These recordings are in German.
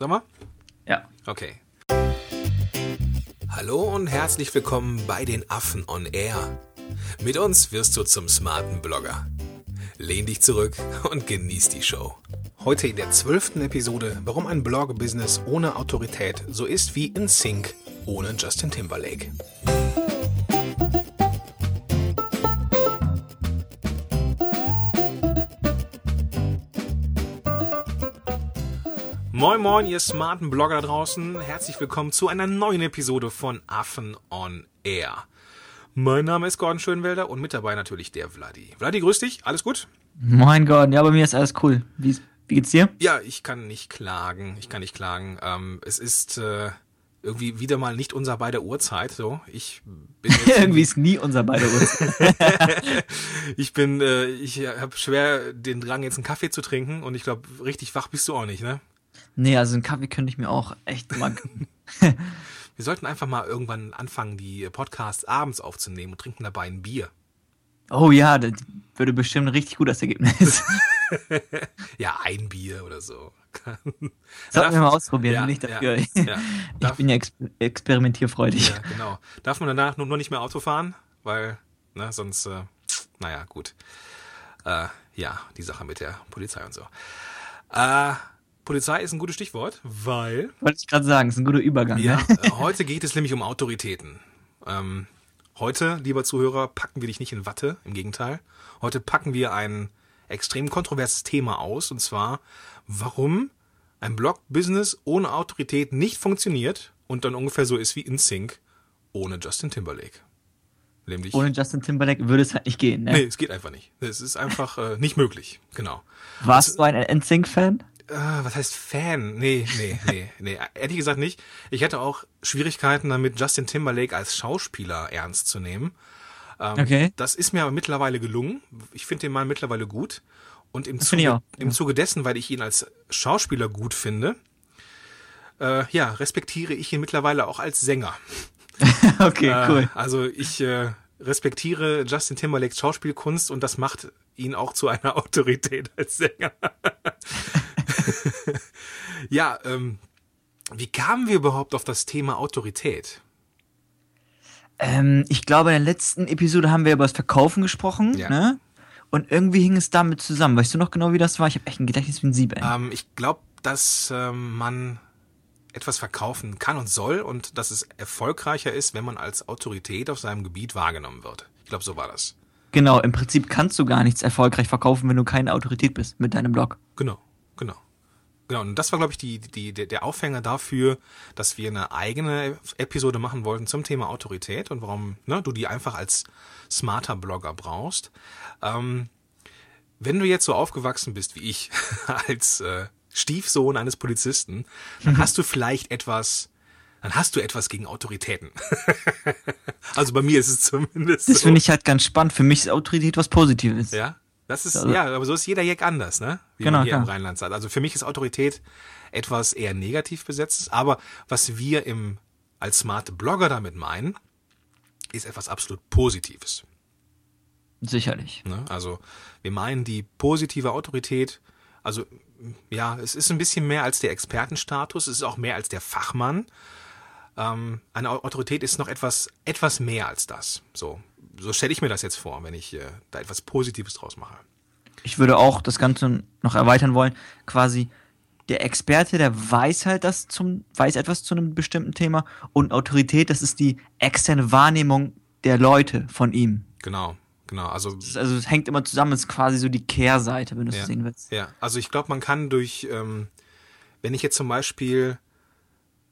Sag mal? Ja. Okay. Hallo und herzlich willkommen bei den Affen on Air. Mit uns wirst du zum smarten Blogger. Lehn dich zurück und genieß die Show. Heute in der zwölften Episode, warum ein Blog-Business ohne Autorität so ist wie in Sync ohne Justin Timberlake. Moin moin, ihr smarten Blogger da draußen. Herzlich willkommen zu einer neuen Episode von Affen on Air. Mein Name ist Gordon Schönwelder und mit dabei natürlich der Vladi. Vladi, grüß dich. Alles gut? Moin Gordon, ja, bei mir ist alles cool. Wie, wie geht's dir? Ja, ich kann nicht klagen. Ich kann nicht klagen. Ähm, es ist äh, irgendwie wieder mal nicht unser beider Uhrzeit. So, ich bin irgendwie ist nie unser beider Uhrzeit. ich bin, äh, ich habe schwer den Drang jetzt einen Kaffee zu trinken und ich glaube, richtig wach bist du auch nicht, ne? Nee, also einen Kaffee könnte ich mir auch echt mal. Wir sollten einfach mal irgendwann anfangen, die Podcasts abends aufzunehmen und trinken dabei ein Bier. Oh ja, das würde bestimmt ein richtig gutes Ergebnis. ja, ein Bier oder so. Sollten wir mal ausprobieren, ja, nicht dafür. Ja, ja. ich bin ja ex experimentierfreudig. Ja, genau. Darf man danach nur, nur nicht mehr Auto fahren? Weil, ne, sonst, äh, naja, gut. Äh, ja, die Sache mit der Polizei und so. Äh, Polizei ist ein gutes Stichwort, weil. Wollte ich gerade sagen, ist ein guter Übergang. Ja, ne? Äh, heute geht es nämlich um Autoritäten. Ähm, heute, lieber Zuhörer, packen wir dich nicht in Watte, im Gegenteil. Heute packen wir ein extrem kontroverses Thema aus, und zwar, warum ein Blog-Business ohne Autorität nicht funktioniert und dann ungefähr so ist wie InSync ohne Justin Timberlake. Nämlich, ohne Justin Timberlake würde es halt nicht gehen, ne? Nee, es geht einfach nicht. Es ist einfach äh, nicht möglich, genau. Warst das, du ein InSync-Fan? Äh, was heißt Fan? Nee, nee, nee, nee. Ehrlich gesagt nicht. Ich hätte auch Schwierigkeiten damit, Justin Timberlake als Schauspieler ernst zu nehmen. Ähm, okay. Das ist mir aber mittlerweile gelungen. Ich finde den Mann mittlerweile gut. Und im, Zuge, im Zuge dessen, weil ich ihn als Schauspieler gut finde, äh, ja, respektiere ich ihn mittlerweile auch als Sänger. okay, äh, cool. Also ich äh, respektiere Justin Timberlakes Schauspielkunst und das macht ihn auch zu einer Autorität als Sänger. ja, ähm, wie kamen wir überhaupt auf das Thema Autorität? Ähm, ich glaube, in der letzten Episode haben wir über das Verkaufen gesprochen, ja. ne? Und irgendwie hing es damit zusammen. Weißt du noch genau, wie das war? Ich habe echt ein Gedächtnis wie ein Sieb, ey. Ähm, ich glaube, dass ähm, man etwas verkaufen kann und soll und dass es erfolgreicher ist, wenn man als Autorität auf seinem Gebiet wahrgenommen wird. Ich glaube, so war das. Genau, im Prinzip kannst du gar nichts erfolgreich verkaufen, wenn du keine Autorität bist mit deinem Blog. Genau, genau. Genau, und das war, glaube ich, die, die, der Aufhänger dafür, dass wir eine eigene Episode machen wollten zum Thema Autorität und warum ne, du die einfach als smarter Blogger brauchst. Ähm, wenn du jetzt so aufgewachsen bist wie ich, als äh, Stiefsohn eines Polizisten, dann mhm. hast du vielleicht etwas, dann hast du etwas gegen Autoritäten. also bei mir ist es zumindest. Das so. finde ich halt ganz spannend. Für mich ist Autorität was Positives. Ja. Das ist, also, ja, aber so ist jeder Jack anders, ne? Wie genau, man hier klar. im Rheinland sagt. Also für mich ist Autorität etwas eher negativ besetztes, aber was wir im, als smarte Blogger damit meinen, ist etwas absolut Positives. Sicherlich. Ne? Also wir meinen die positive Autorität, also ja, es ist ein bisschen mehr als der Expertenstatus, es ist auch mehr als der Fachmann. Ähm, eine Autorität ist noch etwas, etwas mehr als das. So, so stelle ich mir das jetzt vor, wenn ich äh, da etwas Positives draus mache. Ich würde auch das Ganze noch erweitern wollen. Quasi der Experte, der weiß halt das zum, weiß etwas zu einem bestimmten Thema und Autorität, das ist die externe Wahrnehmung der Leute von ihm. Genau, genau. Also, also es hängt immer zusammen, es ist quasi so die Kehrseite, wenn du es ja, sehen willst. Ja, also ich glaube, man kann durch, ähm, wenn ich jetzt zum Beispiel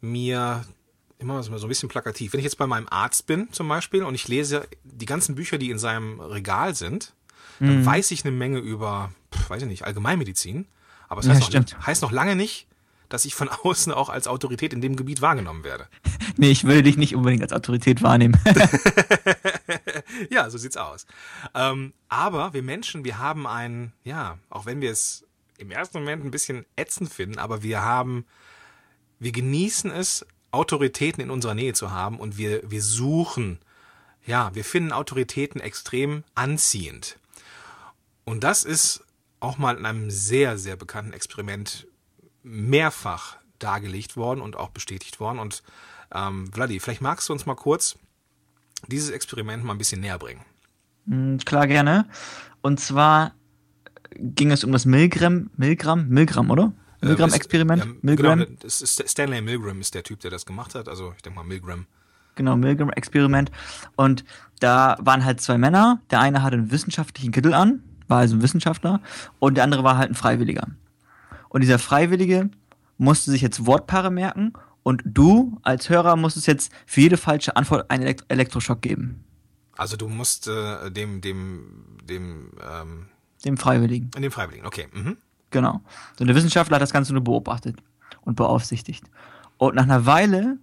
mir immer so ein bisschen plakativ. Wenn ich jetzt bei meinem Arzt bin zum Beispiel und ich lese die ganzen Bücher, die in seinem Regal sind, dann mhm. weiß ich eine Menge über, weiß ich nicht, Allgemeinmedizin. Aber es das heißt, ja, noch, heißt noch lange nicht, dass ich von außen auch als Autorität in dem Gebiet wahrgenommen werde. Nee, ich würde dich nicht unbedingt als Autorität wahrnehmen. ja, so sieht's aus. Ähm, aber wir Menschen, wir haben ein, ja, auch wenn wir es im ersten Moment ein bisschen ätzend finden, aber wir haben, wir genießen es, Autoritäten in unserer Nähe zu haben und wir, wir suchen, ja, wir finden Autoritäten extrem anziehend. Und das ist auch mal in einem sehr, sehr bekannten Experiment mehrfach dargelegt worden und auch bestätigt worden. Und ähm, Vladi, vielleicht magst du uns mal kurz dieses Experiment mal ein bisschen näher bringen. Mm, Klar, gerne. Und zwar ging es um das Milgram, Milgram, Milgram, oder? Milgram-Experiment? Ja, Milgram? Genau, das ist Stanley Milgram ist der Typ, der das gemacht hat. Also ich denke mal Milgram. Genau, Milgram-Experiment. Und da waren halt zwei Männer. Der eine hatte einen wissenschaftlichen Kittel an, war also ein Wissenschaftler, und der andere war halt ein Freiwilliger. Und dieser Freiwillige musste sich jetzt Wortpaare merken und du als Hörer musstest jetzt für jede falsche Antwort einen Elekt Elektroschock geben. Also du musst äh, dem, dem, dem, ähm, Dem Freiwilligen. dem Freiwilligen, okay. Mhm. Genau. So der Wissenschaftler hat das Ganze nur beobachtet und beaufsichtigt. Und nach einer Weile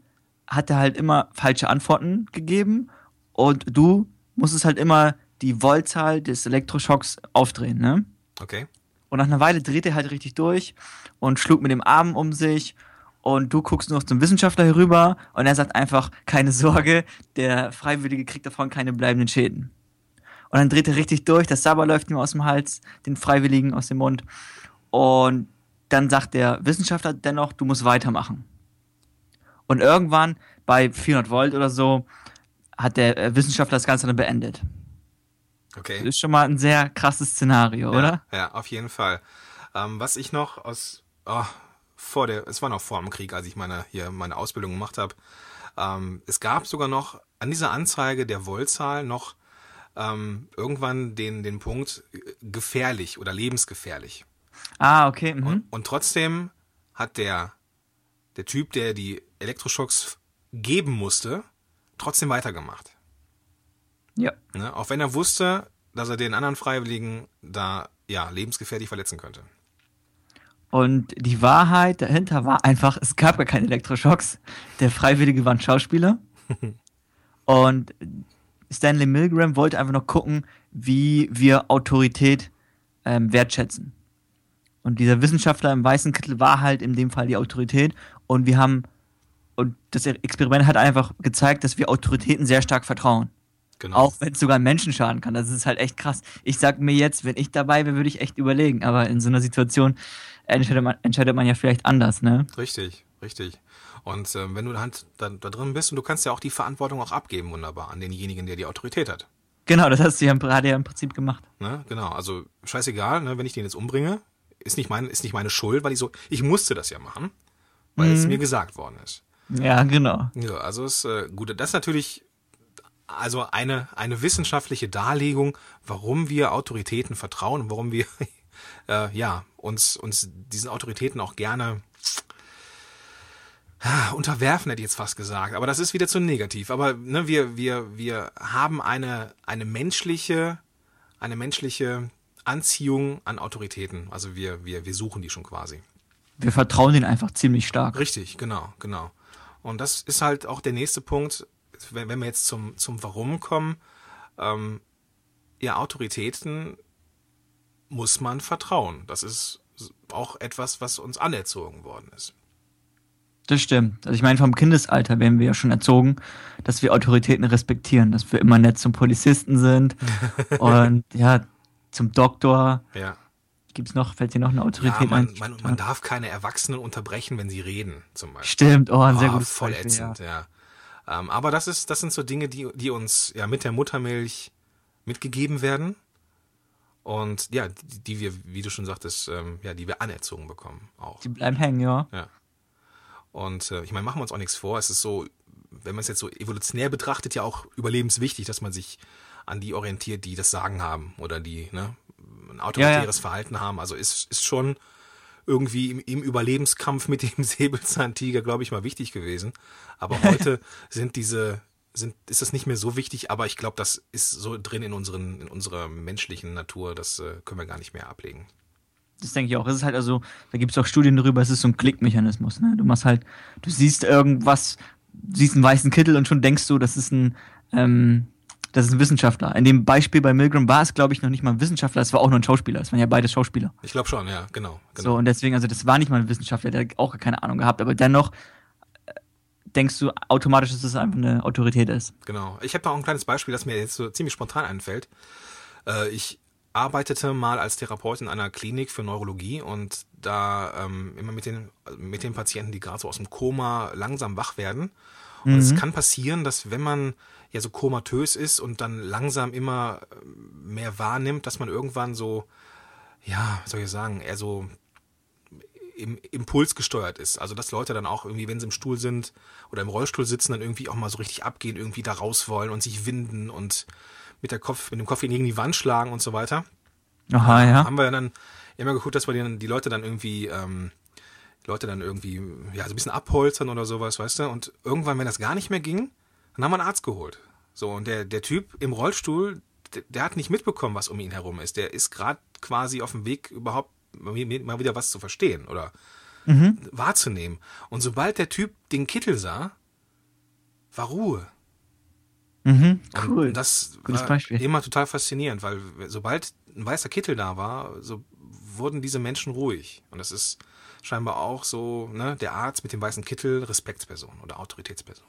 hat er halt immer falsche Antworten gegeben und du musstest halt immer die Voltzahl des Elektroschocks aufdrehen, ne? Okay. Und nach einer Weile dreht er halt richtig durch und schlug mit dem Arm um sich und du guckst nur noch zum Wissenschaftler herüber und er sagt einfach, keine Sorge, der Freiwillige kriegt davon keine bleibenden Schäden. Und dann dreht er richtig durch, das Sabber läuft ihm aus dem Hals, den Freiwilligen aus dem Mund. Und dann sagt der Wissenschaftler dennoch, du musst weitermachen. Und irgendwann bei 400 Volt oder so hat der äh, Wissenschaftler das Ganze dann beendet. Okay. Das ist schon mal ein sehr krasses Szenario, oder? Ja, ja auf jeden Fall. Ähm, was ich noch aus oh, vor der, es war noch vor dem Krieg, als ich meine hier meine Ausbildung gemacht habe. Ähm, es gab sogar noch an dieser Anzeige der Voltzahl noch ähm, irgendwann den den Punkt äh, gefährlich oder lebensgefährlich. Ah, okay. Mhm. Und, und trotzdem hat der der Typ, der die Elektroschocks geben musste, trotzdem weitergemacht. Ja. Ne? Auch wenn er wusste, dass er den anderen Freiwilligen da ja lebensgefährlich verletzen könnte. Und die Wahrheit dahinter war einfach, es gab gar keine Elektroschocks. Der Freiwillige war ein Schauspieler. Und Stanley Milgram wollte einfach noch gucken, wie wir Autorität ähm, wertschätzen. Und dieser Wissenschaftler im weißen Kittel war halt in dem Fall die Autorität. Und wir haben, und das Experiment hat einfach gezeigt, dass wir Autoritäten sehr stark vertrauen. Genau. Auch wenn es sogar Menschen schaden kann. Das ist halt echt krass. Ich sag mir jetzt, wenn ich dabei wäre, würde ich echt überlegen. Aber in so einer Situation entscheidet man, entscheidet man ja vielleicht anders, ne? Richtig, richtig. Und ähm, wenn du halt da, da drin bist und du kannst ja auch die Verantwortung auch abgeben, wunderbar, an denjenigen, der die Autorität hat. Genau, das hast du ja im, gerade ja im Prinzip gemacht. Ne? Genau, also scheißegal, ne? wenn ich den jetzt umbringe, ist nicht, mein, ist nicht meine Schuld, weil ich so, ich musste das ja machen, weil es mir gesagt worden ist. Ja, genau. Ja, also ist äh, gut. Das ist natürlich also eine, eine wissenschaftliche Darlegung, warum wir Autoritäten vertrauen und warum wir äh, ja uns, uns diesen Autoritäten auch gerne ah, unterwerfen, hätte ich jetzt fast gesagt. Aber das ist wieder zu negativ. Aber ne, wir, wir, wir haben eine, eine menschliche, eine menschliche Anziehung an Autoritäten. Also wir, wir, wir suchen die schon quasi. Wir vertrauen denen einfach ziemlich stark. Richtig, genau, genau. Und das ist halt auch der nächste Punkt, wenn, wenn wir jetzt zum, zum Warum kommen. Ähm, ja, Autoritäten muss man vertrauen. Das ist auch etwas, was uns anerzogen worden ist. Das stimmt. Also ich meine, vom Kindesalter werden wir ja schon erzogen, dass wir Autoritäten respektieren, dass wir immer nett zum Polizisten sind und ja, zum Doktor. Ja. Gibt's noch, fällt dir noch eine Ja, Autorität man, ein? man, man darf keine Erwachsenen unterbrechen, wenn sie reden, zum Beispiel. Stimmt, oh, ein sehr Ah, gutes voll Beispiel, ätzend, ja. Ähm, aber das ist, das sind so Dinge, die, die uns ja mit der Muttermilch mitgegeben werden. Und ja, die, die wir, wie du schon sagtest, ähm, ja, die wir anerzogen bekommen auch. Die bleiben hängen, ja. Ja. Und äh, ich meine, machen wir uns auch nichts vor. Es ist so, wenn man es jetzt so evolutionär betrachtet, ja auch überlebenswichtig, dass man sich an die orientiert, die das Sagen haben oder die ne, ein autoritäres Verhalten haben. Also ist, ist schon irgendwie im, im Überlebenskampf mit dem Säbelzahntiger, glaube ich, mal wichtig gewesen. Aber heute sind diese, sind, ist das nicht mehr so wichtig, aber ich glaube, das ist so drin in, unseren, in unserer menschlichen Natur, das äh, können wir gar nicht mehr ablegen. Das denke ich auch. Es ist halt also, da gibt es auch Studien darüber, es ist so ein Klickmechanismus. Ne? Du machst halt, du siehst irgendwas, siehst einen weißen Kittel und schon denkst du, das ist ein, ähm, das ist ein Wissenschaftler. In dem Beispiel bei Milgram war es, glaube ich, noch nicht mal ein Wissenschaftler, es war auch nur ein Schauspieler. Es waren ja beide Schauspieler. Ich glaube schon, ja, genau. genau. So, und deswegen, also das war nicht mal ein Wissenschaftler, der hat auch keine Ahnung gehabt, aber dennoch äh, denkst du automatisch, dass es einfach eine Autorität ist. Genau. Ich habe da auch ein kleines Beispiel, das mir jetzt so ziemlich spontan einfällt. Äh, ich arbeitete mal als Therapeut in einer Klinik für Neurologie und da ähm, immer mit den, mit den Patienten, die gerade so aus dem Koma langsam wach werden. Und mhm. es kann passieren, dass wenn man ja so komatös ist und dann langsam immer mehr wahrnimmt, dass man irgendwann so, ja, soll ich sagen, eher so im Impuls gesteuert ist. Also dass Leute dann auch irgendwie, wenn sie im Stuhl sind oder im Rollstuhl sitzen, dann irgendwie auch mal so richtig abgehen, irgendwie da raus wollen und sich winden und mit der Kopf, mit dem Kopf gegen die Wand schlagen und so weiter. Aha, ja. Haben wir dann immer geguckt, dass wir die, die Leute dann irgendwie, ähm, Leute dann irgendwie, ja, so ein bisschen abholzern oder sowas, weißt du? Und irgendwann, wenn das gar nicht mehr ging, dann haben wir einen Arzt geholt. So, und der, der Typ im Rollstuhl, der, der hat nicht mitbekommen, was um ihn herum ist. Der ist gerade quasi auf dem Weg, überhaupt mal wieder was zu verstehen oder mhm. wahrzunehmen. Und sobald der Typ den Kittel sah, war Ruhe. Mhm, cool. Und das Gutes war Beispiel. immer total faszinierend, weil sobald ein weißer Kittel da war, so wurden diese Menschen ruhig. Und das ist scheinbar auch so, ne, der Arzt mit dem weißen Kittel, Respektsperson oder Autoritätsperson.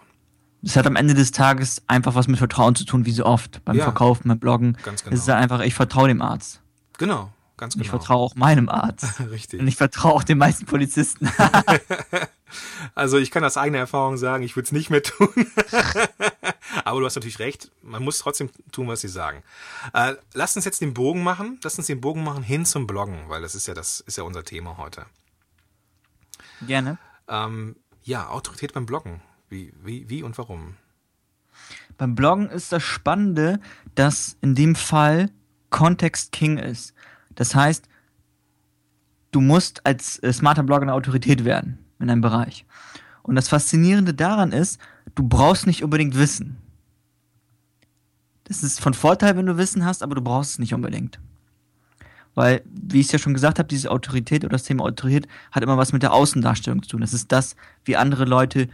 Es hat am Ende des Tages einfach was mit Vertrauen zu tun, wie so oft. Beim ja, Verkaufen, beim Bloggen. Ganz genau. Es ist einfach, ich vertraue dem Arzt. Genau, ganz genau. Ich vertraue auch meinem Arzt. Richtig. Und ich vertraue auch den meisten Polizisten. also ich kann aus eigener Erfahrung sagen, ich würde es nicht mehr tun. Aber du hast natürlich recht, man muss trotzdem tun, was sie sagen. Äh, lass uns jetzt den Bogen machen, lass uns den Bogen machen hin zum Bloggen, weil das ist ja das ist ja unser Thema heute. Gerne. Ähm, ja, Autorität beim Bloggen. Wie, wie, wie und warum? Beim Bloggen ist das Spannende, dass in dem Fall Kontext King ist. Das heißt, du musst als äh, smarter Blogger eine Autorität werden in einem Bereich. Und das Faszinierende daran ist, du brauchst nicht unbedingt Wissen. Das ist von Vorteil, wenn du Wissen hast, aber du brauchst es nicht unbedingt. Weil, wie ich es ja schon gesagt habe, diese Autorität oder das Thema Autorität hat immer was mit der Außendarstellung zu tun. Das ist das, wie andere Leute,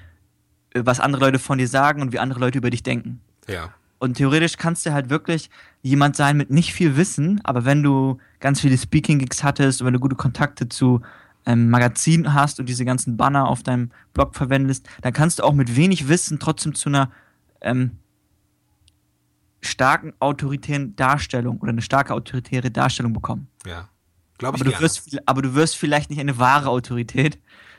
äh, was andere Leute von dir sagen und wie andere Leute über dich denken. Ja. Und theoretisch kannst du halt wirklich jemand sein mit nicht viel Wissen, aber wenn du ganz viele Speaking-Gigs hattest und wenn du gute Kontakte zu ähm, Magazinen hast und diese ganzen Banner auf deinem Blog verwendest, dann kannst du auch mit wenig Wissen trotzdem zu einer ähm, starken autoritären Darstellung oder eine starke autoritäre Darstellung bekommen. Ja. Glaube ich aber du, wirst, aber du wirst vielleicht nicht eine wahre Autorität.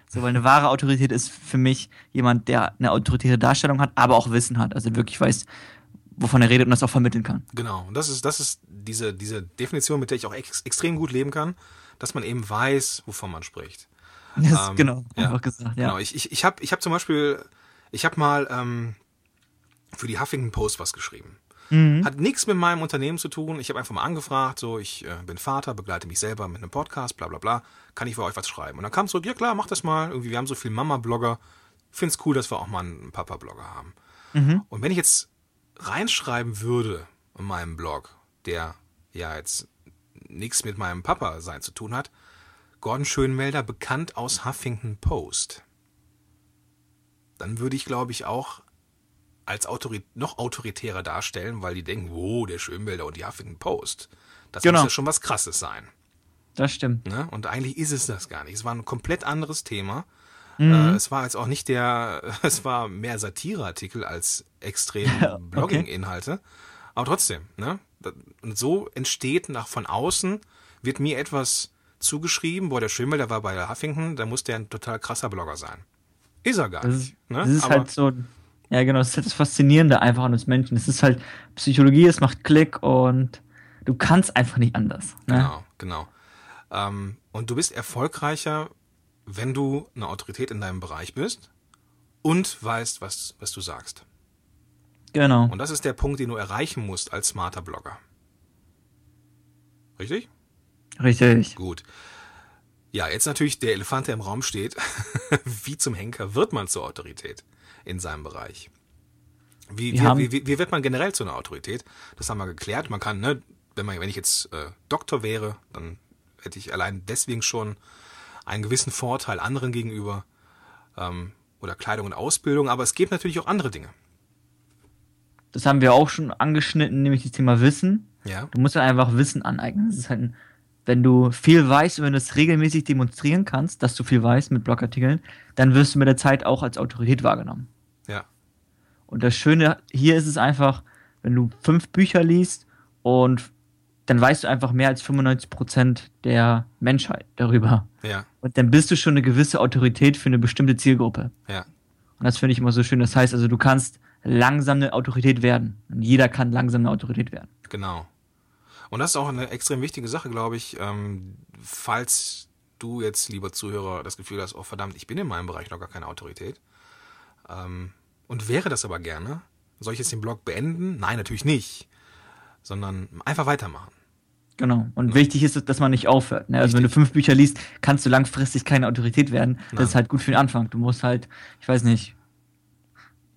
So, weil eine wahre Autorität ist für mich jemand, der eine autoritäre Darstellung hat, aber auch Wissen hat. Also wirklich weiß, wovon er redet und das auch vermitteln kann. Genau. Und das ist, das ist diese, diese Definition, mit der ich auch ex extrem gut leben kann, dass man eben weiß, wovon man spricht. Das ähm, genau, ja, einfach gesagt, ja. Genau. Ich, ich, ich habe ich hab zum Beispiel, ich habe mal ähm, für die Huffington Post was geschrieben. Mhm. Hat nichts mit meinem Unternehmen zu tun. Ich habe einfach mal angefragt, so ich äh, bin Vater, begleite mich selber mit einem Podcast, bla bla bla. Kann ich für euch was schreiben? Und dann kam so, ja klar, mach das mal. Irgendwie, wir haben so viele Mama-Blogger. Find's cool, dass wir auch mal einen Papa-Blogger haben. Mhm. Und wenn ich jetzt reinschreiben würde in meinem Blog, der ja jetzt nichts mit meinem Papa sein zu tun hat, Gordon Schönmelder, bekannt aus Huffington Post, dann würde ich, glaube ich, auch als Autorit noch autoritärer darstellen, weil die denken, oh, der Schönmelder und die Huffington Post. Das genau. muss ja schon was Krasses sein. Das stimmt. Ne? Und eigentlich ist es das gar nicht. Es war ein komplett anderes Thema. Mhm. Äh, es war jetzt auch nicht der, es war mehr Satireartikel als extrem Blogging-Inhalte. Aber trotzdem, ne? Und so entsteht nach von außen, wird mir etwas zugeschrieben, boah, der Schimmel, der war bei der Huffington, da muss der ein total krasser Blogger sein. Ist er gar das nicht. ne? Das ist halt so, ja genau, das ist halt das Faszinierende einfach an uns Menschen. Es ist halt Psychologie, es macht Klick und du kannst einfach nicht anders. Ne? Genau, genau. Ähm, und du bist erfolgreicher, wenn du eine Autorität in deinem Bereich bist und weißt, was, was du sagst. Genau. Und das ist der Punkt, den du erreichen musst als smarter Blogger. Richtig? Richtig. Gut. Ja, jetzt natürlich der Elefant, der im Raum steht. wie zum Henker wird man zur Autorität in seinem Bereich? Wie, wie, wie, wie, wird man generell zu einer Autorität? Das haben wir geklärt. Man kann, ne, wenn, man, wenn ich jetzt äh, Doktor wäre, dann hätte ich allein deswegen schon einen gewissen Vorteil anderen gegenüber ähm, oder Kleidung und Ausbildung. Aber es gibt natürlich auch andere Dinge das haben wir auch schon angeschnitten, nämlich das Thema Wissen. Ja. Du musst ja einfach Wissen aneignen. Das ist halt, ein, wenn du viel weißt und wenn du es regelmäßig demonstrieren kannst, dass du viel weißt mit Blogartikeln, dann wirst du mit der Zeit auch als Autorität wahrgenommen. Und das Schöne hier ist es einfach, wenn du fünf Bücher liest und dann weißt du einfach mehr als 95% der Menschheit darüber. Ja, Und dann bist du schon eine gewisse Autorität für eine bestimmte Zielgruppe. ja, Und das finde ich immer so schön. Das heißt also, du kannst langsam eine Autorität werden. Und jeder kann langsam eine Autorität werden. genau. Und das ist auch eine extrem wichtige Sache, glaube ich, ähm, falls du jetzt, lieber Zuhörer, das Gefühl hast, oh verdammt, ich bin in meinem Bereich noch gar keine Autorität. Ähm, und wäre das aber gerne, soll ich jetzt den Blog beenden? Nein, natürlich nicht. Sondern einfach weitermachen. Genau. Und wichtig ist, dass man nicht aufhört. Ne? Also wenn du fünf Bücher liest, kannst du langfristig keine Autorität werden. Das Nein. ist halt gut für den Anfang. Du musst halt, ich weiß nicht,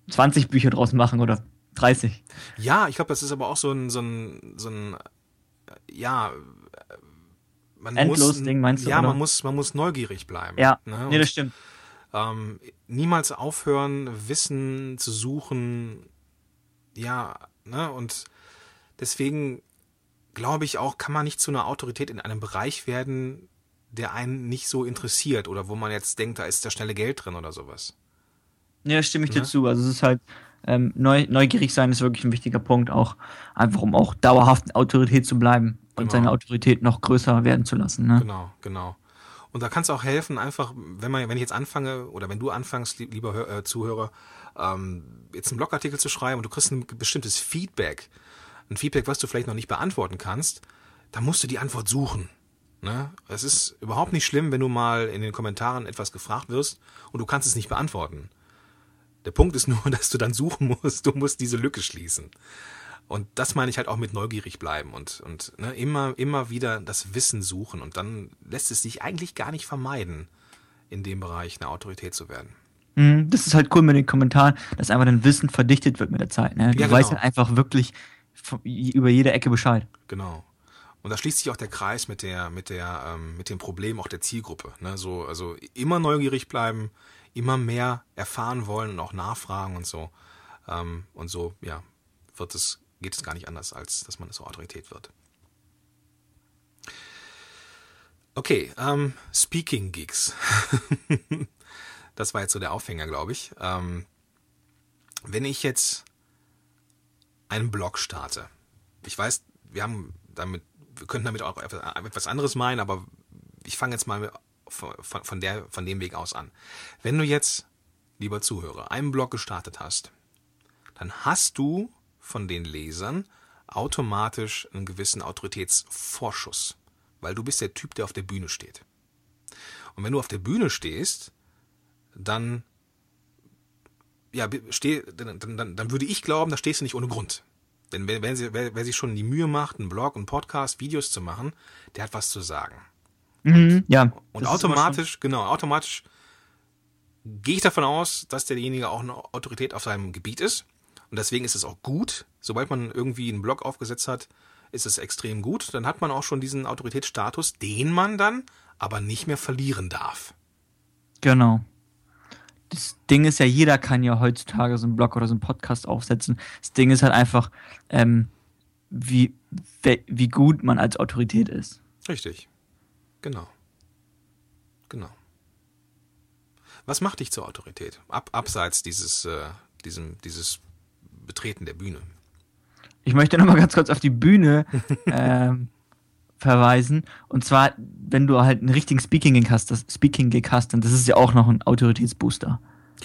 20 Bücher draus machen oder 30. Ja, ich glaube, das ist aber auch so ein, so ein, so ein ja, äh, man Endlos muss, Ding, meinst du, Ja, oder? man muss, man muss neugierig bleiben. Ja, ne? nee, das stimmt. Ähm, niemals aufhören, Wissen zu suchen. Ja, ne, und deswegen glaube ich auch, kann man nicht zu einer Autorität in einem Bereich werden, der einen nicht so interessiert oder wo man jetzt denkt, da ist da schnelle Geld drin oder sowas. Da stimme ich dir Ne? zu. Also es ist halt, ähm, neu, neugierig sein ist wirklich ein wichtiger Punkt, auch einfach um auch dauerhaft Autorität zu bleiben und Genau. seine Autorität noch größer werden zu lassen. Ne? Genau, genau. Und da kann es auch helfen, einfach, wenn man, wenn ich jetzt anfange oder wenn du anfängst, lieb- lieber äh, Zuhörer, ähm, jetzt einen Blogartikel zu schreiben und du kriegst ein bestimmtes Feedback, ein Feedback, was du vielleicht noch nicht beantworten kannst, dann musst du die Antwort suchen. Ne? Es ist überhaupt nicht schlimm, wenn du mal in den Kommentaren etwas gefragt wirst und du kannst es nicht beantworten. Der Punkt ist nur, dass du dann suchen musst, du musst diese Lücke schließen. Und das meine ich halt auch mit neugierig bleiben und, und ne, immer, immer wieder das Wissen suchen. Und dann lässt es sich eigentlich gar nicht vermeiden, in dem Bereich eine Autorität zu werden. Mhm, Das ist halt cool mit den Kommentaren, dass einfach dein Wissen verdichtet wird mit der Zeit. Ne? Du Ja, weißt genau. halt einfach wirklich über jede Ecke Bescheid. Genau. Und da schließt sich auch der Kreis mit der, mit der, ähm, mit dem Problem auch der Zielgruppe. Ne? So, also immer neugierig bleiben, immer mehr erfahren wollen und auch nachfragen und so. Ähm, und so, ja, wird es, geht es gar nicht anders, als dass man so Autorität wird. Okay, ähm, Speaking Gigs. das war jetzt so der Aufhänger, glaube ich. Ähm, wenn ich jetzt einen Blog starte, ich weiß, wir haben damit, wir könnten damit auch etwas anderes meinen, aber ich fange jetzt mal von, von, der, von dem Weg aus an. Wenn du jetzt, lieber Zuhörer, einen Blog gestartet hast, dann hast du von den Lesern automatisch einen gewissen Autoritätsvorschuss, weil du bist der Typ, der auf der Bühne steht. Und wenn du auf der Bühne stehst, dann ja, steh, dann, dann, dann würde ich glauben, da stehst du nicht ohne Grund. Denn wer, wer, sie- wer, wer sich schon die Mühe macht, einen Blog, einen Podcast, Videos zu machen, der hat was zu sagen. Mhm, ja. Und ist immer automatisch, genau, automatisch gehe ich davon aus, dass derjenige auch eine Autorität auf seinem Gebiet ist. Und deswegen ist es auch gut, sobald man irgendwie einen Blog aufgesetzt hat, ist es extrem gut. Dann hat man auch schon diesen Autoritätsstatus, den man dann aber nicht mehr verlieren darf. Genau. Das Ding ist ja, jeder kann ja heutzutage so einen Blog oder so einen Podcast aufsetzen. Das Ding ist halt einfach, ähm, wie, wie gut man als Autorität ist. Richtig. Genau. Genau. Was macht dich zur Autorität? Ab, abseits dieses, äh, diesem, dieses Betreten der Bühne. Ich möchte nochmal ganz kurz auf die Bühne ähm, verweisen. Und zwar, wenn du halt einen richtigen Speaking-Gig hast, das Speaking-Gig hast, dann das ist ja auch noch ein Autoritätsbooster.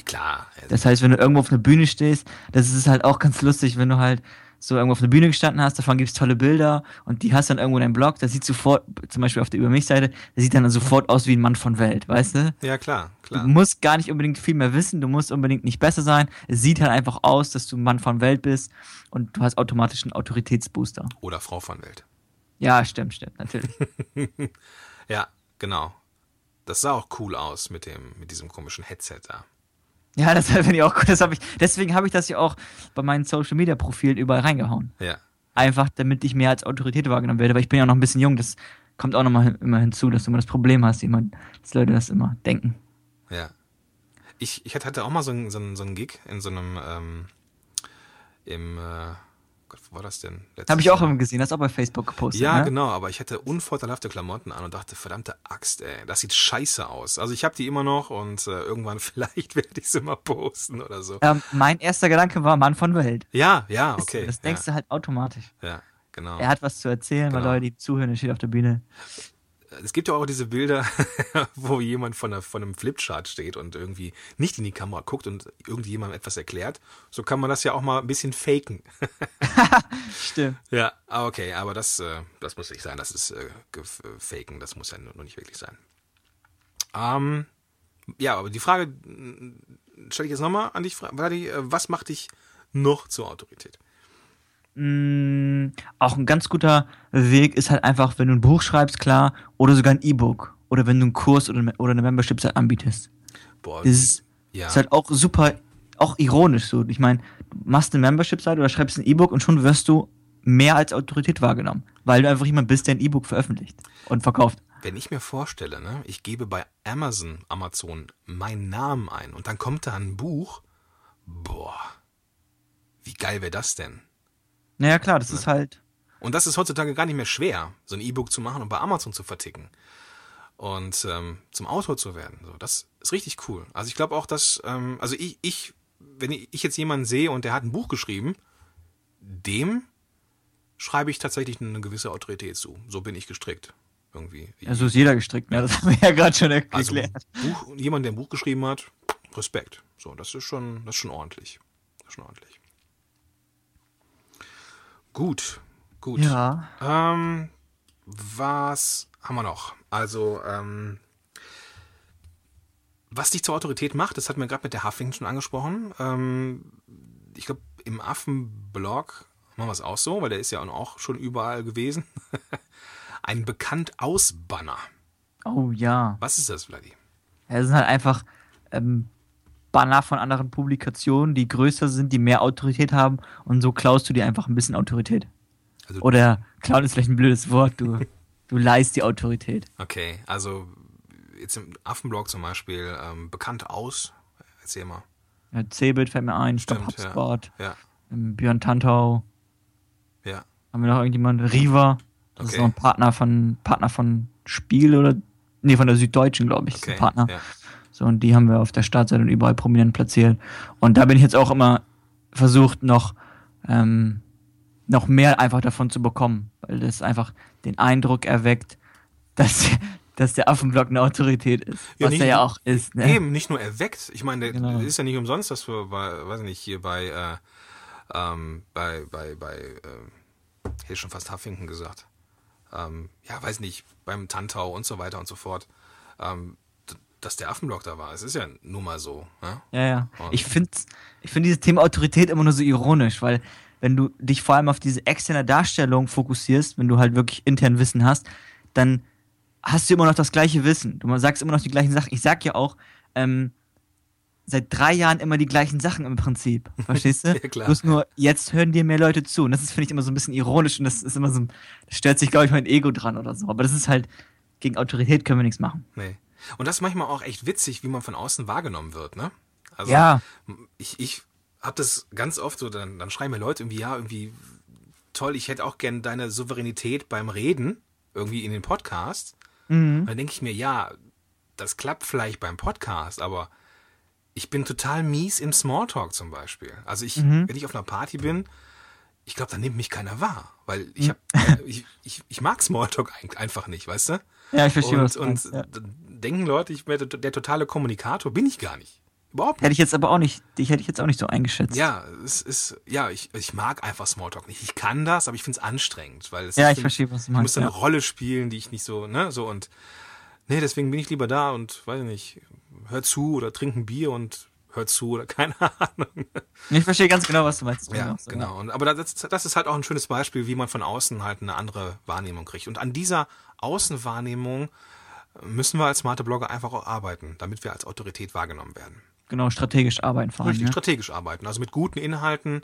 Klar. Das heißt, wenn du irgendwo auf einer Bühne stehst, das ist halt auch ganz lustig, wenn du halt so irgendwo auf einer Bühne gestanden hast, davon gibt's tolle Bilder und die hast dann irgendwo in deinem Blog, das sieht sofort, zum Beispiel auf der Über mich-Seite, das sieht dann sofort aus wie ein Mann von Welt, weißt du? Ja, klar, klar. Du musst gar nicht unbedingt viel mehr wissen, du musst unbedingt nicht besser sein. Es sieht halt einfach aus, dass du ein Mann von Welt bist und du hast automatisch einen Autoritätsbooster. Oder Frau von Welt. Ja, stimmt, stimmt, natürlich. Ja, genau. Das sah auch cool aus mit dem, mit diesem komischen Headset da. Ja, das finde ich auch gut. Das hab ich, deswegen habe ich das ja auch bei meinen Social Media Profilen überall reingehauen. Ja. Einfach, damit ich mehr als Autorität wahrgenommen werde, weil ich bin ja noch ein bisschen jung. Das kommt auch nochmal immer hinzu, dass du immer das Problem hast, jemand, dass Leute das immer denken. Ja. Ich, ich hatte auch mal so einen so einen- so einen Gig in so einem, ähm, im, äh, Gott, wo war das denn? Habe ich auch immer gesehen, hast auch bei Facebook gepostet. Ja, ne? genau, aber ich hatte unvorteilhafte Klamotten an und dachte, verdammte Axt, ey, das sieht scheiße aus. Also ich habe die immer noch und äh, irgendwann vielleicht werde ich sie mal posten oder so. Ähm, mein erster Gedanke war Mann von Welt. Ja, ja, okay. das denkst du halt automatisch. ja, ja. genau. Er hat was zu erzählen, weil Genau. Leute, die zuhören, er steht auf der Bühne. Es gibt ja auch diese Bilder, wo jemand von, einer, von einem Flipchart steht und irgendwie nicht in die Kamera guckt und irgendjemandem etwas erklärt. So kann man das ja auch mal ein bisschen faken. Stimmt. Ja, ah, okay, aber das, äh, das muss nicht sein. Das ist äh, äh, faken, das muss ja nur nicht wirklich sein. Ähm, ja, aber die Frage stelle ich jetzt nochmal an dich, Vladi. Was macht dich noch zur Autorität? Mm, auch ein ganz guter Weg ist halt einfach, wenn du ein Buch schreibst, klar, oder sogar ein E-Book. Oder wenn du einen Kurs oder, oder eine Membership halt anbietest. Boah, Das ist, ja, ist halt auch super, auch ironisch so. Ich meine, du machst eine Membership-Seite oder schreibst ein E-Book und schon wirst du mehr als Autorität wahrgenommen. Weil du einfach jemand bist, der ein E-Book veröffentlicht und verkauft. wenn ich mir vorstelle, ne, ich gebe bei Amazon, Amazon meinen Namen ein und dann kommt da ein Buch, boah, wie geil wäre das denn? Naja, klar, das ist halt. Und das ist heutzutage gar nicht mehr schwer, so ein E-Book zu machen und bei Amazon zu verticken. Und ähm, zum Autor zu werden. So, das ist richtig cool. Also ich glaube auch, dass, ähm, also ich, ich, wenn ich jetzt jemanden sehe und der hat ein Buch geschrieben, dem schreibe ich tatsächlich eine gewisse Autorität zu. So bin ich gestrickt. Irgendwie. Ja, so ist jeder gestrickt, ne? Das haben wir ja gerade schon Also erklärt. Buch, jemand, der ein Buch geschrieben hat, Respekt. So, das ist schon, das ist schon ordentlich. Das ist schon ordentlich. Gut, gut. Ja. Ähm, was haben wir noch? Also, ähm, was dich zur Autorität macht, das hatten wir gerade mit der Huffington schon angesprochen. Ähm, ich glaube, im Affenblog machen wir es auch so, weil der ist ja auch schon überall gewesen. Ein bekannt Ausbanner. Oh ja. Was ist das, Vladi? Ja, Das sind halt einfach ähm, Banner von anderen Publikationen, die größer sind, die mehr Autorität haben und so klaust du dir einfach ein bisschen Autorität. Also- Oder klauen ist vielleicht ein blödes Wort, du, du leihst die Autorität. Okay, also jetzt im Affenblog zum Beispiel ähm, bekannt aus. Erzähl mal. Ja, Cebit fällt mir ein, Stop Stimmt, ja. HubSpot, Ja, ähm, Björn Tantau, ja. haben wir noch irgendjemand? Riva, das ist Okay. noch ein Partner von Partner von Spiel oder nee, von der Süddeutschen, glaube ich, ist Okay. ein Partner. Ja. So, und die haben wir auf der Startseite und überall prominent platziert. Und da bin ich jetzt auch immer versucht, noch, ähm, noch mehr einfach davon zu bekommen, weil das einfach den Eindruck erweckt, dass, dass der Affenblock eine Autorität ist. Ja, was nicht- er ja auch ist. Ne? Eben, nicht nur erweckt. Ich meine, der Genau. ist ja nicht umsonst, dass wir bei, weiß ich nicht, hier bei, äh, ähm, bei, bei, bei, äh, hätte schon fast Huffington gesagt. Ähm, ja, weiß nicht, beim Tantau und so weiter und so fort. Ähm, dass der Affenblock da war. Es ist ja nun mal so. Ja? Ja, ja. Und- Ich finde ich find dieses Thema Autorität immer nur so ironisch, weil wenn du dich vor allem auf diese externe Darstellung fokussierst, wenn du halt wirklich intern Wissen hast, dann hast du immer noch das gleiche Wissen. Du sagst immer noch die gleichen Sachen. Ich sag ja auch, ähm, seit drei Jahren immer die gleichen Sachen im Prinzip. Verstehst du? Ja, klar. Bloß nur, jetzt hören dir mehr Leute zu. Und das ist, finde ich, immer so ein bisschen ironisch und das ist immer so, ein- da stört sich, glaube ich, mein Ego dran oder so. Aber das ist halt, gegen Autorität können wir nichts machen. Nee. Und das ist manchmal auch echt witzig, wie man von außen wahrgenommen wird, ne? Also, Ja. ich, ich habe das ganz oft so, dann, dann schreiben mir Leute irgendwie, ja, irgendwie toll, ich hätte auch gern deine Souveränität beim Reden, irgendwie in den Podcast. Mhm. Und dann denke ich mir, ja, das klappt vielleicht beim Podcast, aber ich bin total mies im Smalltalk zum Beispiel. Also ich, Mhm. wenn ich auf einer Party bin, ich glaube, dann nimmt mich keiner wahr, weil Mhm. ich hab, äh, ich, ich, ich mag Smalltalk ein- einfach nicht, weißt du? Ja, ich verstehe, Und, was und. Ja. Denken Leute, ich wäre der totale Kommunikator, bin ich gar nicht. Überhaupt nicht. Hätte ich jetzt aber auch nicht, dich hätte ich jetzt auch nicht so eingeschätzt. Ja, es ist, ja, ich, ich mag einfach Smalltalk nicht. Ich kann das, aber ich finde es anstrengend, weil es Ja, ich verstehe, was du Ich muss meinst, eine ja. Rolle spielen, die ich nicht so, ne, so und, nee, deswegen bin ich lieber da und, weiß ich nicht, hör zu oder trink ein Bier und hör zu oder keine Ahnung. Ich verstehe ganz genau, was du meinst. Ja, auch so, genau. Und, aber das, das ist halt auch ein schönes Beispiel, wie man von außen halt eine andere Wahrnehmung kriegt. Und an dieser Außenwahrnehmung müssen wir als smarte Blogger einfach auch arbeiten, damit wir als Autorität wahrgenommen werden. Genau, strategisch arbeiten vor allem. Richtig, Ja. strategisch arbeiten. Also mit guten Inhalten,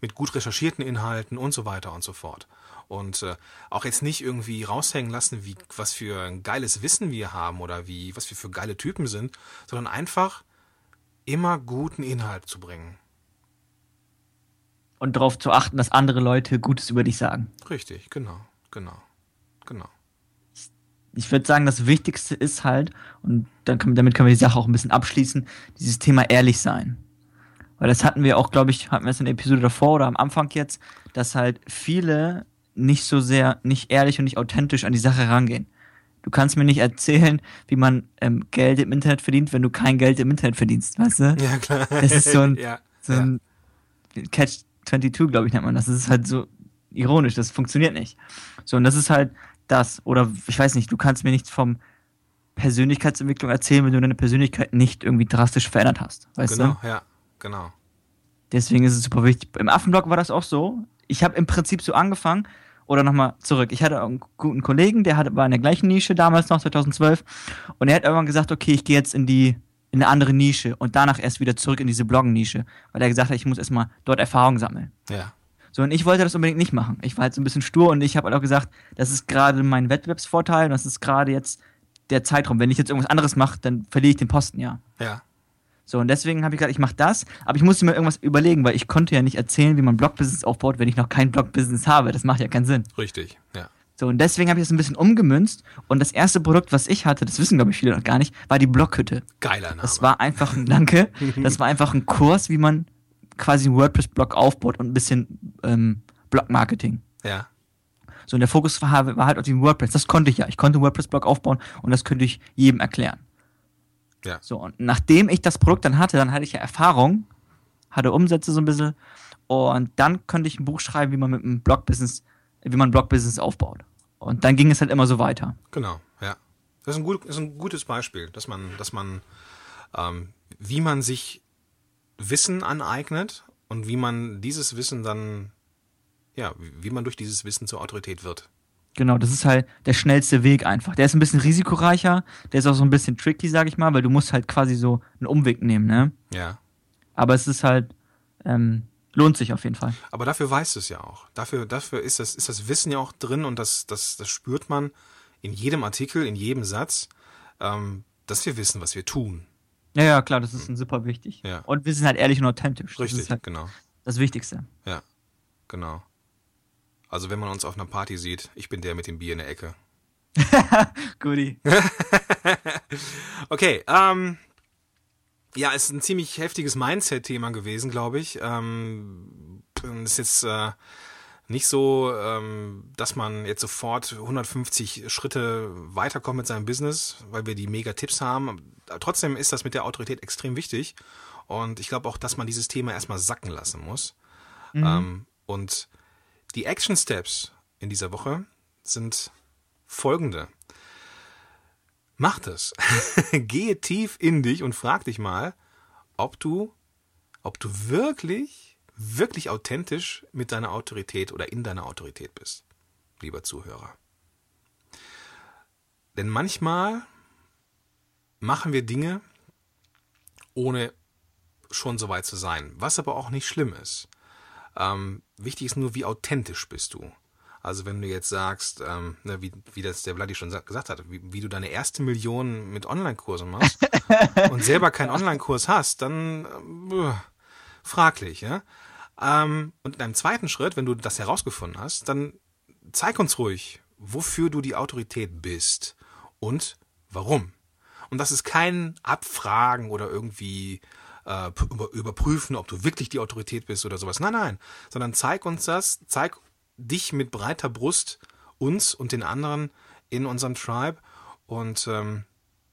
mit gut recherchierten Inhalten und so weiter und so fort. Und äh, auch jetzt nicht irgendwie raushängen lassen, wie was für ein geiles Wissen wir haben oder wie was wir für geile Typen sind, sondern einfach immer guten Inhalt zu bringen. Und darauf zu achten, dass andere Leute Gutes über dich sagen. Richtig, genau, genau, genau. Ich würde sagen, das Wichtigste ist halt, und dann können, damit können wir die Sache auch ein bisschen abschließen, dieses Thema ehrlich sein. Weil das hatten wir auch, glaube ich, hatten wir es in der Episode davor oder am Anfang jetzt, dass halt viele nicht so sehr, nicht ehrlich und nicht authentisch an die Sache rangehen. Du kannst mir nicht erzählen, wie man ähm, Geld im Internet verdient, wenn du kein Geld im Internet verdienst, weißt du? Ja, klar. Das ist so ein, ja, so ein Catch 22, glaube ich, nennt man das. Das ist halt so ironisch, das funktioniert nicht. So, und das ist halt das. Oder ich weiß nicht, du kannst mir nichts vom Persönlichkeitsentwicklung erzählen, wenn du deine Persönlichkeit nicht irgendwie drastisch verändert hast. Weißt genau, du? ja, genau. Deswegen ist es super wichtig. Im Affenblog war das auch so. Ich habe im Prinzip so angefangen, oder nochmal zurück. Ich hatte einen guten Kollegen, der war in der gleichen Nische damals noch, 2012. Und er hat irgendwann gesagt, okay, ich gehe jetzt in die in eine andere Nische und danach erst wieder zurück in diese Bloggen-Nische, weil er gesagt hat, ich muss erstmal dort Erfahrung sammeln. Ja. So, und ich wollte das unbedingt nicht machen. Ich war halt so ein bisschen stur und ich habe halt auch gesagt, das ist gerade mein Wettbewerbsvorteil und das ist gerade jetzt der Zeitraum. Wenn ich jetzt irgendwas anderes mache, dann verliere ich den Posten, ja. Ja. So, und deswegen habe ich gesagt, ich mache das, aber ich musste mir irgendwas überlegen, weil ich konnte ja nicht erzählen, wie man Blog-Business aufbaut, wenn ich noch kein Blog-Business habe. Das macht ja keinen Sinn. Richtig, ja. So, und deswegen habe ich das ein bisschen umgemünzt. Und das erste Produkt, was ich hatte, das wissen, glaube ich, viele noch gar nicht, war die Blockhütte. Geiler Name. Das war einfach ein, danke, das war einfach ein Kurs, wie man quasi einen WordPress-Blog aufbaut und ein bisschen ähm, Blog-Marketing. ja. So, und der Fokus war, war halt auf dem WordPress. Das konnte ich ja. Ich konnte einen WordPress-Blog aufbauen und das könnte ich jedem erklären. Ja. So, und nachdem ich das Produkt dann hatte, dann hatte ich ja Erfahrung, hatte Umsätze so ein bisschen und dann konnte ich ein Buch schreiben, wie man mit einem Blog-Business, wie man Blog-Business aufbaut. Und dann ging es halt immer so weiter. Genau, ja. Das ist ein, gut, ist ein gutes Beispiel, dass man, dass man, ähm, wie man sich Wissen aneignet und wie man dieses Wissen dann, ja, wie man durch dieses Wissen zur Autorität wird. Genau, das ist halt der schnellste Weg einfach. Der ist ein bisschen risikoreicher, der ist auch so ein bisschen tricky, sag ich mal, weil du musst halt quasi so einen Umweg nehmen, ne? Ja. Aber es ist halt, ähm, lohnt sich auf jeden Fall. Aber dafür weißt du es ja auch. Dafür, dafür ist das, ist das Wissen ja auch drin und das, das, das spürt man in jedem Artikel, in jedem Satz, ähm, dass wir wissen, was wir tun. Ja, ja, klar, das ist super wichtig. Ja. Und wir sind halt ehrlich und authentisch. Das Richtig, ist halt genau. das Wichtigste. Ja, genau. Also wenn man uns auf einer Party sieht, ich bin der mit dem Bier in der Ecke. Goodie. Okay, ähm, ja, ist ein ziemlich heftiges Mindset-Thema gewesen, glaube ich. Ähm, ist jetzt äh, nicht so, ähm, dass man jetzt sofort 150 Schritte weiterkommt mit seinem Business, weil wir die mega Tipps haben. Trotzdem ist das mit der Autorität extrem wichtig. Und ich glaube auch, dass man dieses Thema erstmal sacken lassen muss. Ähm, und die Action Steps in dieser Woche sind folgende. Mach das. Gehe tief in dich und frag dich mal, ob du, ob du wirklich, wirklich authentisch mit deiner Autorität oder in deiner Autorität bist, lieber Zuhörer. Denn manchmal machen wir Dinge, ohne schon so weit zu sein, was aber auch nicht schlimm ist. Ähm, wichtig ist nur, wie authentisch bist du. Also wenn du jetzt sagst, ähm, ne, wie, wie das der Vladi schon sa- gesagt hat, wie, wie du deine erste Million mit Online-Kursen machst und selber keinen Online-Kurs hast, dann ähm, äh, fraglich. Ja? Ähm, und in einem zweiten Schritt, wenn du das herausgefunden hast, dann zeig uns ruhig, wofür du die Autorität bist und warum. Und das ist kein Abfragen oder irgendwie äh, überprüfen, ob du wirklich die Autorität bist oder sowas. Nein, nein. Sondern zeig uns das, zeig dich mit breiter Brust, uns und den anderen in unserem Tribe. Und ähm,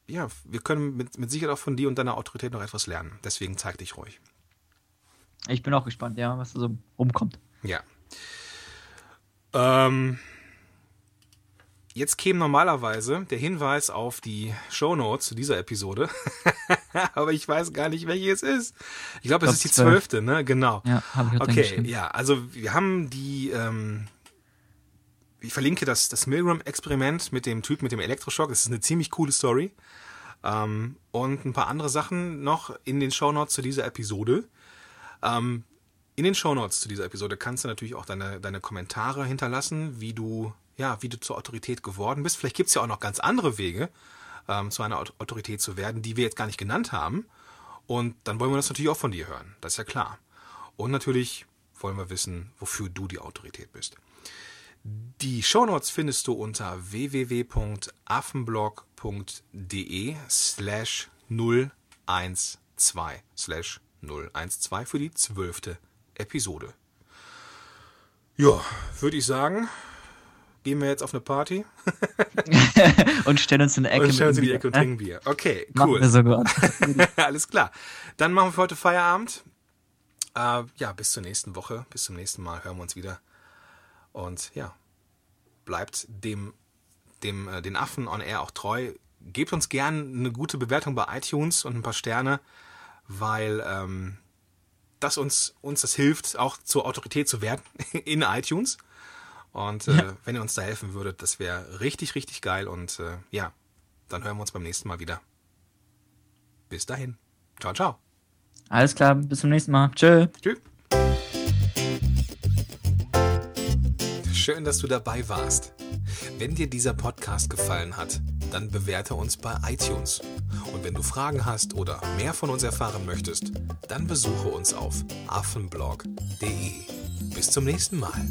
ja, wir können mit, mit Sicherheit auch von dir und deiner Autorität noch etwas lernen. Deswegen zeig dich ruhig. Ich bin auch gespannt, ja, was da so rumkommt. Ja. Ähm, jetzt käme normalerweise der Hinweis auf die Shownotes zu dieser Episode. Aber ich weiß gar nicht, welche es ist. Ich glaube, es glaub, ist die zwölf. zwölfte, ne? Genau. Ja, habe ich Okay, ja, also wir haben die, ähm, ich verlinke das, das Milgram-Experiment mit dem Typ mit dem Elektroschock. Das ist eine ziemlich coole Story. Ähm, und ein paar andere Sachen noch in den Shownotes zu dieser Episode. Ähm, in den Shownotes zu dieser Episode kannst du natürlich auch deine, deine Kommentare hinterlassen, wie du, ja, wie du zur Autorität geworden bist. Vielleicht gibt's ja auch noch ganz andere Wege, ähm, zu einer Aut- Autorität zu werden, die wir jetzt gar nicht genannt haben. Und dann wollen wir das natürlich auch von dir hören. Das ist ja klar. Und natürlich wollen wir wissen, wofür du die Autorität bist. Die Shownotes findest du unter www.affenblog.de slash 012 slash 012 für die zwölfte Episode. Ja, würde ich sagen, gehen wir jetzt auf eine Party und stellen uns in die Ecke. und stellen uns in die Ecke und dem trinken Bier. Okay, cool. Alles klar. Dann machen wir für heute Feierabend. Äh, ja, bis zur nächsten Woche. Bis zum nächsten Mal hören wir uns wieder. Und ja, bleibt dem, dem äh, den Affen on Air auch treu. Gebt uns gern eine gute Bewertung bei iTunes und ein paar Sterne, weil ähm, das uns, uns das hilft, auch zur Autorität zu werden in iTunes. Und äh, Ja. wenn ihr uns da helfen würdet, das wäre richtig, richtig geil. Und äh, ja, dann hören wir uns beim nächsten Mal wieder. Bis dahin. Ciao, ciao. Alles klar, bis zum nächsten Mal. Tschö. Tschüss. Schön, dass du dabei warst. Wenn dir dieser Podcast gefallen hat, dann bewerte uns bei iTunes. Und wenn du Fragen hast oder mehr von uns erfahren möchtest, dann besuche uns auf affenblog.de. Bis zum nächsten Mal.